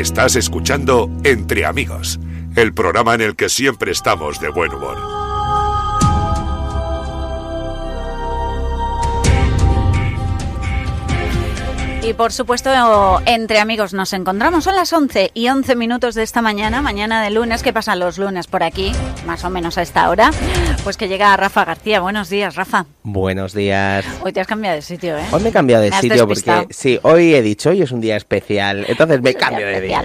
Estás escuchando Entre Amigos, el programa en el que siempre estamos de buen humor. Y por supuesto, entre amigos nos encontramos. Son las 11 y 11 minutos de esta mañana, mañana de lunes. ¿Qué pasan los lunes por aquí? Más o menos a esta hora. Pues que llega Rafa García. Buenos días, Rafa. Buenos días. Hoy te has cambiado de sitio, ¿eh? Hoy me he cambiado de sitio porque, sí, hoy he dicho, hoy es un día especial. Entonces me cambio de día.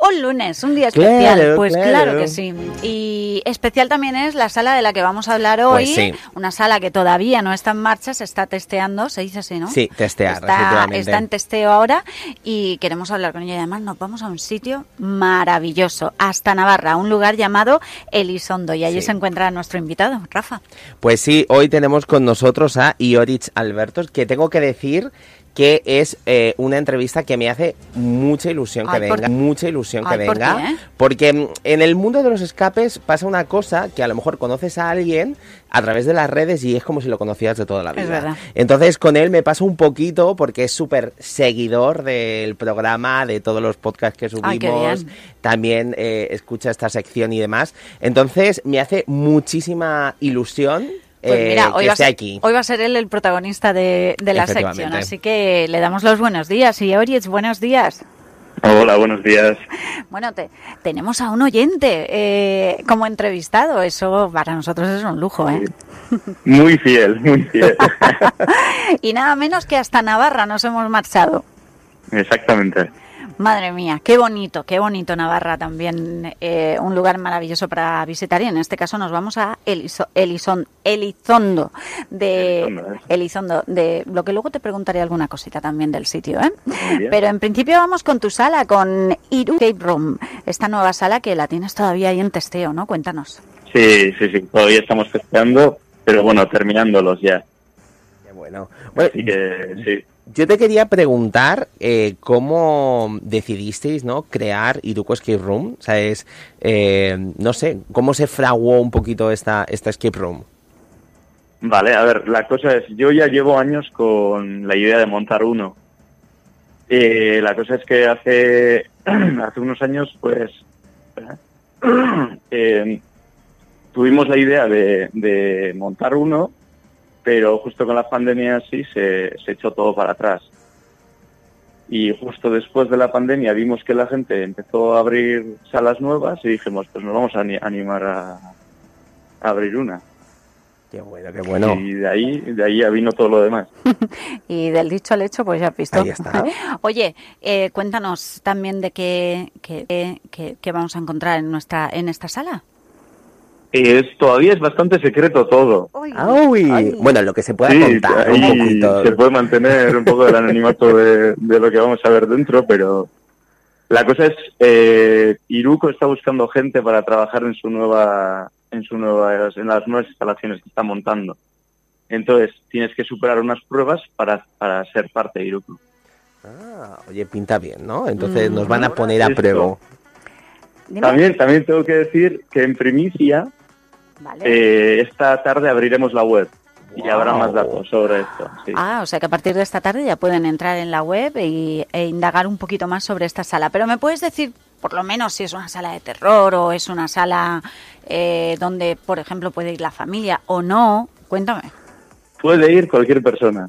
un lunes, un día especial. pues claro. que sí. Y especial también es la sala de la que vamos a hablar pues hoy. sí. Una sala que todavía no está en marcha, se está testeando, se dice así, ¿no? Sí, testear, está, está en testeo ahora y queremos hablar con ella. Además, nos vamos a un sitio maravilloso, hasta Navarra, un lugar llamado Elizondo. Y allí se encuentra nuestro invitado, Rafa. Pues sí, hoy tenemos con nosotros a Iorich Albertos, que tengo que decir que es eh, una entrevista que me hace mucha ilusión que venga, mucha ilusión que venga, porque mm, en el mundo de los escapes pasa una cosa que a lo mejor conoces a alguien a través de las redes y es como si lo conocías de toda la vida. Entonces con él me pasa un poquito porque es súper seguidor del programa, de todos los podcasts que subimos, también eh, escucha esta sección y demás. Entonces me hace muchísima ilusión pues eh, mira, hoy, va a ser, él el protagonista de, la sección, así que le damos los buenos días. Y Oriets, buenos días. Hola, buenos días. Bueno, te, tenemos a un oyente eh, como entrevistado, eso para nosotros es un lujo, ¿eh? Muy fiel, muy fiel. y nada menos que hasta Navarra nos hemos marchado. Exactamente. Madre mía, qué bonito, qué bonito Navarra también, eh, un lugar maravilloso para visitar y en este caso nos vamos a Elizondo, de Elizondo, de lo que luego te preguntaré alguna cosita también del sitio, ¿eh? Pero en principio vamos con tu sala, con Iru Cape Room, esta nueva sala que la tienes todavía ahí en testeo, ¿no? Cuéntanos. Sí, sí, sí, todavía estamos testeando, pero bueno, terminándolos ya. Qué bueno. bueno Así que sí. Yo te quería preguntar eh, cómo decidisteis ¿no? crear Iruko Escape Room. O eh, no sé, ¿cómo se fraguó un poquito esta, esta Escape Room? Vale, a ver, la cosa es, yo ya llevo años con la idea de montar uno. Eh, la cosa es que hace, hace unos años, pues, tuvimos la idea de, de montar uno pero justo con la pandemia sí se, echó todo para atrás. Y justo después de la pandemia vimos que la gente empezó a abrir salas nuevas y dijimos, pues nos vamos a animar a, abrir una. Qué bueno, qué bueno. Y de ahí, de ahí ya vino todo lo demás. y del dicho al hecho, pues ya has visto. Ahí está. Oye, eh, cuéntanos también de qué, qué, qué, vamos a encontrar en nuestra en esta sala. Es, todavía es bastante secreto todo. Bueno, lo que se puede contar un poquito. Se puede mantener un poco del anonimato de, lo que vamos a ver dentro, pero la cosa es, eh, Iruko está buscando gente para trabajar en su nueva, en su nueva, en las nuevas instalaciones que está montando. Entonces, tienes que superar unas pruebas para, para ser parte de Iruko. Ah, oye, pinta bien, ¿no? Entonces nos van a poner a prueba. También, también tengo que decir que en primicia eh, esta tarde abriremos la web y habrá más datos sobre esto. Ah, o sea que a partir de esta tarde ya pueden entrar en la web e indagar un poquito más sobre esta sala. Pero me puedes decir, por lo menos, si es una sala de terror o es una sala eh, donde, por ejemplo, puede ir la familia o no. Cuéntame. Puede ir cualquier persona.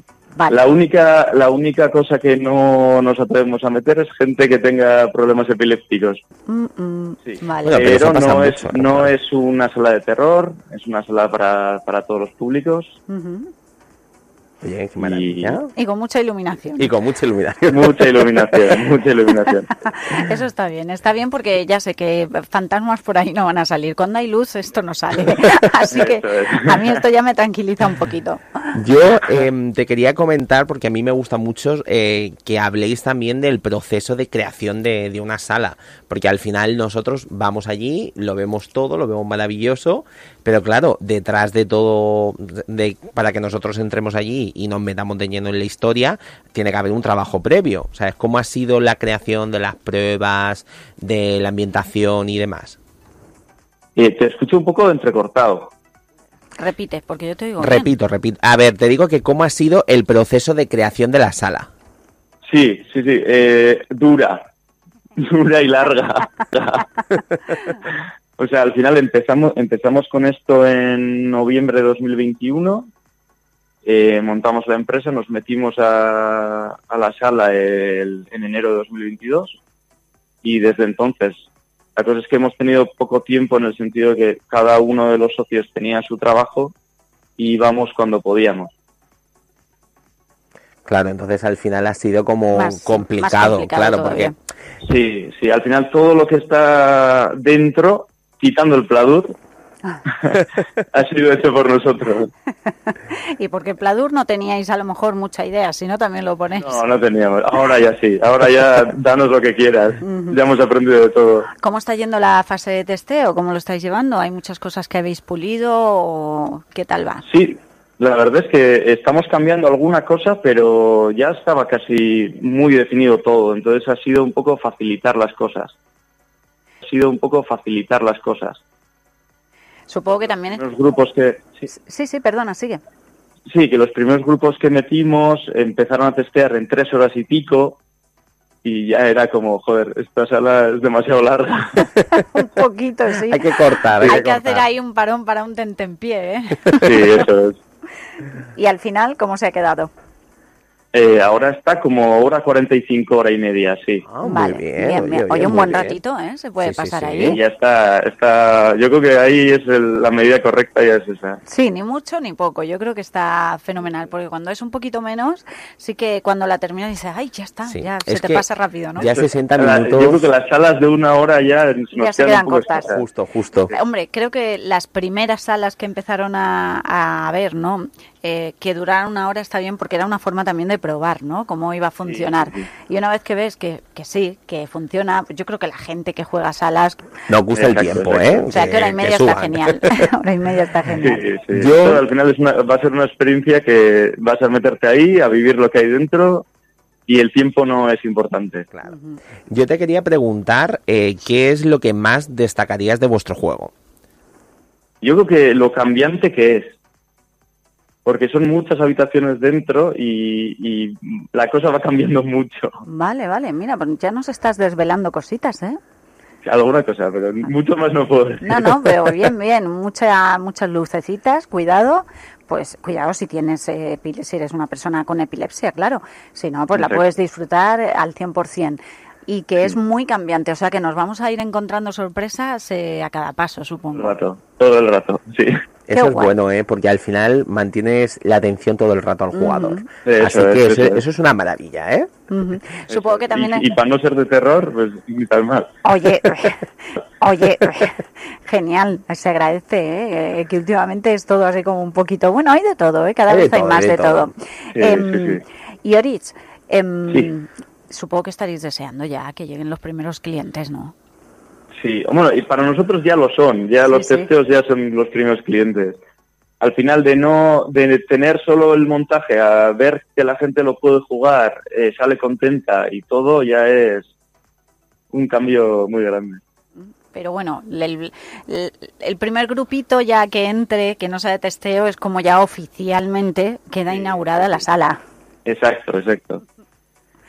La única, la única cosa que no nos atrevemos a meter es gente que tenga problemas epilépticos. Mm, mm, pero, no, es, no es una sala de terror, es una sala para, para todos los públicos. Y... con mucha iluminación. Y con mucha iluminación. mucha iluminación, mucha iluminación. Eso está bien, está bien porque ya sé que fantasmas por ahí no van a salir. Cuando hay luz esto no sale. Así que a mí esto ya me tranquiliza un poquito. Yo em, te quería comentar, porque a mí me gusta mucho eh, que habléis también del proceso de creación de, de una sala. Porque al final nosotros vamos allí, lo vemos todo, lo vemos maravilloso, pero claro, detrás de todo, de, para que nosotros entremos allí y nos metamos de lleno en la historia, tiene que haber un trabajo previo. O sea, ¿cómo ha sido la creación de las pruebas, de la ambientación y demás? Eh, te escucho un poco entrecortado. Repite, porque yo te digo. Repito, repito. A ver, te digo que cómo ha sido el proceso de creación de la sala. Sí, sí, sí. Eh, dura. dura y larga. o sea, al final empezamos, empezamos con esto en noviembre de 2021, eh, montamos la empresa, nos metimos a, la sala en enero de 2022 y desde entonces la cosa es que hemos tenido poco tiempo en el sentido de que cada uno de los socios tenía su trabajo y íbamos cuando podíamos. Claro, entonces al final ha sido como complicado, claro, porque... Sí, sí, al final todo lo que está dentro, quitando el Pladur. ha sido hecho por nosotros. y porque Pladur no teníais a lo mejor mucha idea, si no también lo ponéis. No, no teníamos. Ahora ya sí. Ahora ya danos lo que quieras. Ya hemos aprendido de todo. ¿Cómo está yendo la fase de testeo? ¿Cómo lo estáis llevando? ¿Hay muchas cosas que habéis pulido o qué tal va? Sí, la verdad es que estamos cambiando alguna cosa, pero ya estaba casi muy definido todo, entonces ha sido un poco facilitar las cosas. Ha sido un poco facilitar las cosas. Supongo que también... Los grupos que... Sí. sí, perdona, sigue. Sí, que los primeros grupos que metimos empezaron a testear en tres horas y pico y ya era como, joder, esta sala es demasiado larga. un poquito, sí. Hay que cortar. Hay, que, hacer ahí un parón para un tentempié, ¿eh? sí, eso es. ¿Y al final cómo se ha quedado? Eh, ahora está como hora 45, hora y media, sí. Ah, muy bien. Oye, un buen ratito, ¿eh? Se puede pasar ahí. Ya está, está, yo creo que ahí es la medida correcta, ya es esa. Sí, ni mucho ni poco. Yo creo que está fenomenal, porque cuando es un poquito menos, sí que cuando la terminas dices, ay, ya está, ya se te pasa rápido, ¿no? Ya 60 minutos. Yo creo que las salas de una hora ya, ya se quedan cortas. Justo, justo. Hombre, creo que las primeras salas que empezaron a, a ver, ¿no? Eh, que durara una hora está bien porque era una forma también de probar, ¿no? Cómo iba a funcionar. Y una vez que ves que, que sí, que funciona, yo creo que la gente que juega salas... No gusta el tiempo, ¿eh? O sea, que hora y media está genial. hora y media está genial. Yo... al final es va a ser una experiencia que vas a meterte ahí, a vivir lo que hay dentro y el tiempo no es importante. Claro. Yo te quería preguntar eh, qué es lo que más destacarías de vuestro juego. Yo creo que lo cambiante que es porque son muchas habitaciones dentro y, la cosa va cambiando mucho. Vale, vale, mira, pues ya nos estás desvelando cositas, ¿eh? Alguna cosa, pero mucho más no puedo decir. No, no, pero bien, bien, mucha, muchas lucecitas, cuidado, pues cuidado si tienes si eres una persona con epilepsia, claro, si no, pues la puedes disfrutar al 100% y que es muy cambiante, o sea que nos vamos a ir encontrando sorpresas eh, a cada paso, supongo. Todo el rato, todo el rato, sí. Eso es bueno, ¿eh? porque al final mantienes la atención todo el rato al jugador. Así que eso, es una maravilla, ¿eh? Supongo que también... Y, para no ser de terror, pues ni tan mal. Oye, oye, genial, se agradece, ¿eh? que últimamente es todo así como un poquito... Bueno, hay de todo, ¿eh? cada vez hay más de todo. Em, y Oritz, em, supongo que estaréis deseando ya que lleguen los primeros clientes, ¿no? Sí, bueno, y para nosotros ya lo son, ya los testeos ya son los primeros clientes. Al final de no de tener solo el montaje a ver que la gente lo puede jugar, eh, sale contenta y todo ya es un cambio muy grande. Pero bueno, el, el, primer grupito ya que entre, que no sea de testeo, es como ya oficialmente queda inaugurada la sala. Exacto, exacto.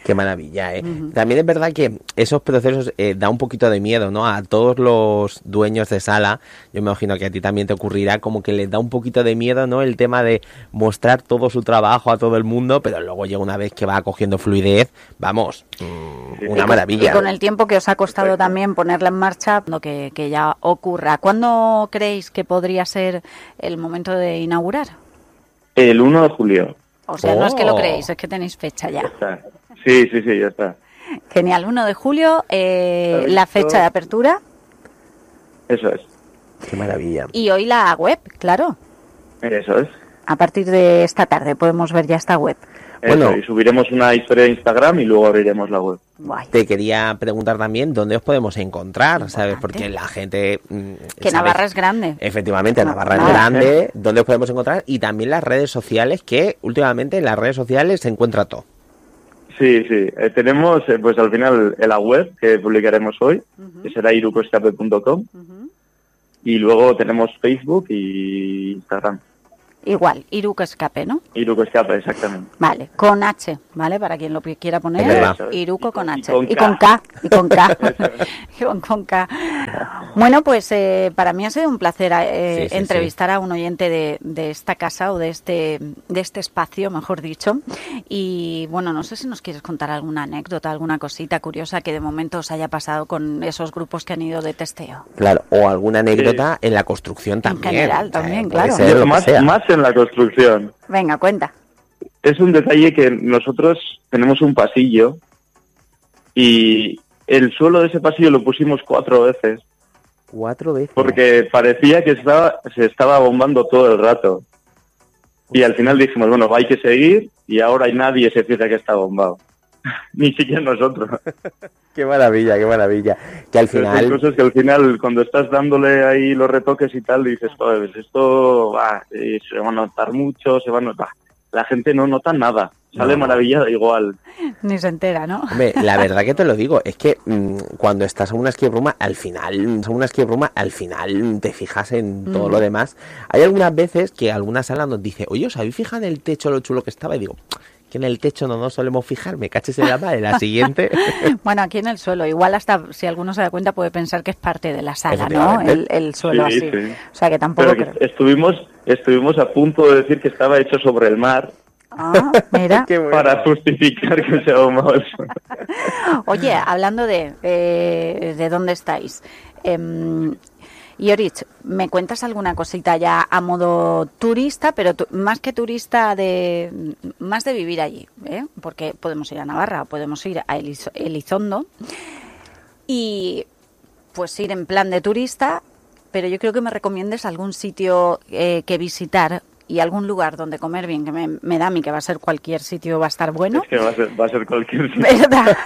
Qué maravilla, ¿eh? También es verdad que esos procesos eh, da un poquito de miedo, ¿no? A todos los dueños de sala, yo me imagino que a ti también te ocurrirá, como que les da un poquito de miedo, ¿no? El tema de mostrar todo su trabajo a todo el mundo, pero luego llega una vez que va cogiendo fluidez, vamos, mm, una maravilla. Y con el tiempo que os ha costado también ponerla en marcha, que, que ya ocurra. ¿Cuándo creéis que podría ser el momento de inaugurar? El 1 de julio. O sea, no es que lo oh. creéis, es que tenéis fecha ya. Sí, sí, sí, ya está. Genial, 1 de julio, eh, la fecha de apertura. Eso es. Qué maravilla. Y hoy la web, claro. Eso es. A partir de esta tarde podemos ver ya esta web. bueno, y subiremos una historia de Instagram y luego abriremos la web. Te quería preguntar también dónde os podemos encontrar, ¿sabes? Porque la gente... Mm, que Navarra es grande. Efectivamente, Navarra es grande. ¿Dónde os podemos encontrar? Y también las redes sociales, que últimamente en las redes sociales se encuentra todo. Sí, sí. Eh, tenemos, eh, pues al final, la web que publicaremos hoy, que será irucoescape.com. Y luego tenemos Facebook y Instagram. Igual, Iruko Escape, ¿no? Iruko Escape, exactamente. Vale, con H, ¿vale? Para quien lo quiera poner, Iruko con, H. Y con K. Y con K. con, K. Bueno, pues eh, para mí ha sido un placer eh, entrevistar a un oyente de, de, esta casa o de este, de este espacio, mejor dicho. Y bueno, no sé si nos quieres contar alguna anécdota, alguna cosita curiosa que de momento os haya pasado con esos grupos que han ido de testeo. Claro, o alguna anécdota en la construcción también. En general, también, claro. Más, más en la construcción. Venga, cuenta. Es un detalle que nosotros tenemos un pasillo y el suelo de ese pasillo lo pusimos cuatro veces. Cuatro veces. Porque parecía que estaba, se estaba bombando todo el rato. Y al final dijimos, bueno, hay que seguir y ahora nadie se fija que está bombado. Ni siquiera nosotros. qué maravilla, qué maravilla. Que al final... cosas que al final, cuando estás dándole ahí los retoques y tal, dices, esto va, se va a notar mucho, se va a notar... La gente no nota nada, sale maravillada igual. Ni se entera, ¿no? la verdad que te lo digo, es que mm, cuando estás en una esquí bruma, al final, en una esquí bruma, al final te fijas en todo lo demás. Hay algunas veces que alguna sala nos dice, oye, ¿os habéis fijado en el techo lo chulo que estaba? Y digo, que en el techo no nos solemos fijar, me caches en la madre, la siguiente. bueno, aquí en el suelo, igual hasta si alguno se da cuenta puede pensar que es parte de la sala, ¿no? El, suelo así. O sea que tampoco estuvimos estuvimos a punto de decir que estaba hecho sobre el mar. Ah, mira. Para justificar que sea el Oye, hablando de, eh, de dónde estáis, eh, y Orich, ¿me cuentas alguna cosita ya a modo turista, pero más que turista, de más de vivir allí? ¿eh? Porque podemos ir a Navarra, podemos ir a Elizondo y pues ir en plan de turista, pero yo creo que me recomiendes algún sitio eh, que visitar y algún lugar donde comer bien, que me, da a mí que va a ser cualquier sitio, va a estar bueno. Es que va a ser, va a ser cualquier sitio.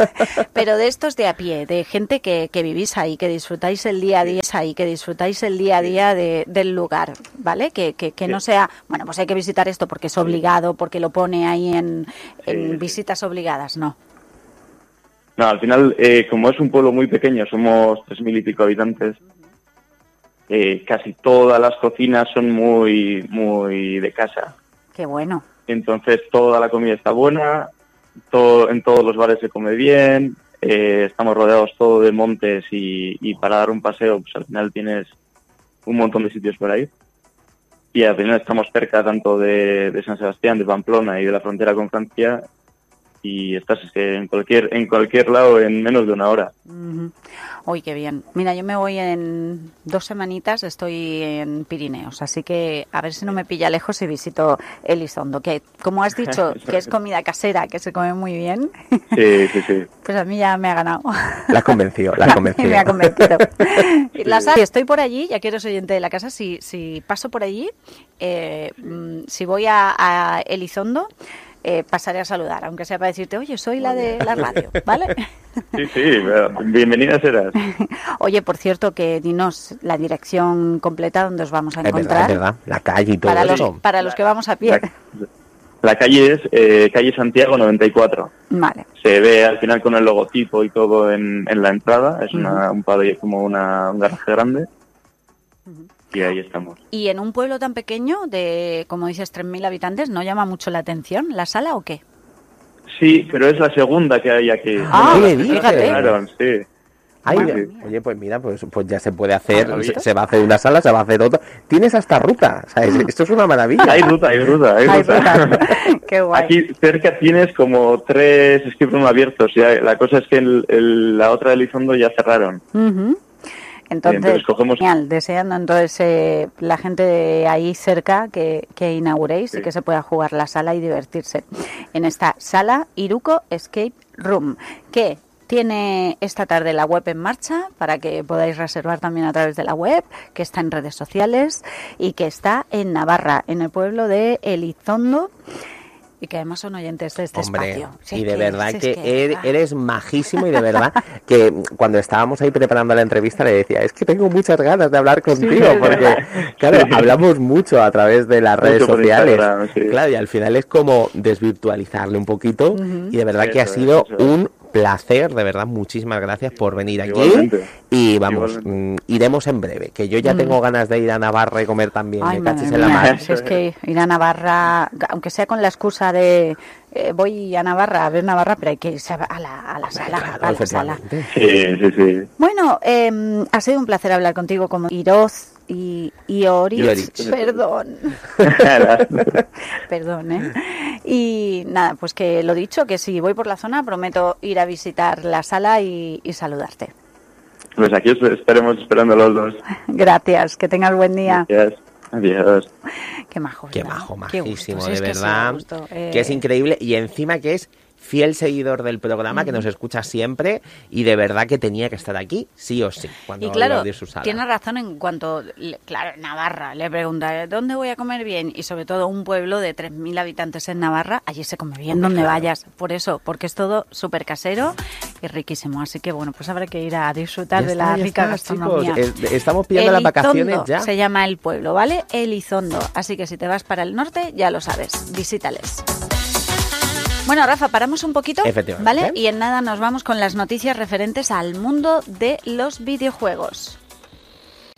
Pero de estos de a pie, de gente que, que vivís ahí, que disfrutáis el día a día ahí, que disfrutáis el día a día de, del lugar, ¿vale? Que, que, no sea, bueno, pues hay que visitar esto porque es obligado, porque lo pone ahí en, en visitas obligadas, no. No, al final, eh, como es un pueblo muy pequeño, somos tres mil y pico habitantes, eh, casi todas las cocinas son muy, muy de casa. Qué bueno. Entonces toda la comida está buena, todo, en todos los bares se come bien, eh, estamos rodeados todo de montes y, para dar un paseo, pues al final tienes un montón de sitios por ahí. Y al final estamos cerca tanto de, de San Sebastián, de Pamplona y de la frontera con Francia y estás en cualquier en cualquier lado en menos de una hora. Uy, qué bien. Mira, yo me voy en dos semanitas, estoy en Pirineos, así que a ver si no me pilla lejos y visito Elizondo, que como has dicho, que es comida casera, que se come muy bien. Sí, sí, sí. Pues a mí ya me ha ganado. La convenció, la convenció. me ha convencido. si estoy por allí, ya quiero ser oyente de la casa, si, si paso por allí, eh, mm, si voy a, a Elizondo, eh, pasaré a saludar, aunque sea para decirte, oye, soy la de la radio, ¿vale? Sí, sí, bienvenida serás. Oye, por cierto, que dinos la dirección completa donde os vamos a encontrar. verdad, la calle y todo para eso. Los, para los que vamos a pie. La, calle es eh, calle Santiago 94. Vale. Se ve al final con el logotipo y todo en, la entrada. Es una, un pabellón como una, un garaje grande. Y ahí estamos. ¿Y en un pueblo tan pequeño, de como dices, 3.000 habitantes, no llama mucho la atención la sala o qué? Sí, pero es la segunda que hay aquí. Ah, fíjate. sí. Oye, pues mira, pues, pues ya se puede hacer, se, va a hacer una sala, se va a hacer otra. Tienes hasta ruta, ¿sabes? Esto es una maravilla. Hay ruta, hay ruta, hay, ruta. Qué guay. Aquí cerca tienes como tres escape abiertos. Ya, la cosa es que la otra de Elizondo ya cerraron. Entonces, genial, deseando entonces eh, la gente de ahí cerca que, que inauguréis y que se pueda jugar la sala y divertirse en esta sala Iruko Escape Room, que tiene esta tarde la web en marcha para que podáis reservar también a través de la web, que está en redes sociales y que está en Navarra, en el pueblo de Elizondo y que además son oyentes de este espacio. y de verdad que, eres, majísimo y de verdad que cuando estábamos ahí preparando la entrevista le decía, es que tengo muchas ganas de hablar contigo porque, claro, hablamos mucho a través de las redes sociales. Claro, y al final es como desvirtualizarle un poquito y de verdad que ha sido un placer, de verdad, muchísimas gracias por venir aquí. Y vamos, mm, iremos en breve, que yo ya mm. tengo ganas de ir a Navarra y comer también. Ay, en la mar. es que ir a Navarra, aunque sea con la excusa de eh, voy a Navarra a ver Navarra, pero hay que irse a la, a la sala. a la sala. Sí, sí, sí. Bueno, eh, ha sido un placer hablar contigo como Iroz y, y Perdón. Perdón, ¿eh? Y nada, pues que lo dicho, que si voy por la zona prometo ir a visitar la sala y, saludarte. Pues aquí estaremos esperando los dos. Gracias, que tengas buen día. Gracias. Adiós. Qué majo. Qué majo, majísimo, de verdad. que es increíble y encima que es fiel seguidor del programa, que nos escucha siempre y de verdad que tenía que estar aquí, sí o sí, cuando y claro, tiene razón en cuanto, claro, Navarra, le pregunta, ¿dónde voy a comer bien? Y sobre todo un pueblo de 3.000 habitantes en Navarra, allí se come bien donde vayas, por eso, porque es todo súper casero y riquísimo, así que bueno, pues habrá que ir a disfrutar de la rica gastronomía. estamos pidiendo las vacaciones ya. Se llama el pueblo, ¿vale? Elizondo, así que si te vas para el norte, ya lo sabes, visítales. Bueno, Rafa, paramos un poquito, ¿vale? Y en nada nos vamos con las noticias referentes al mundo de los videojuegos.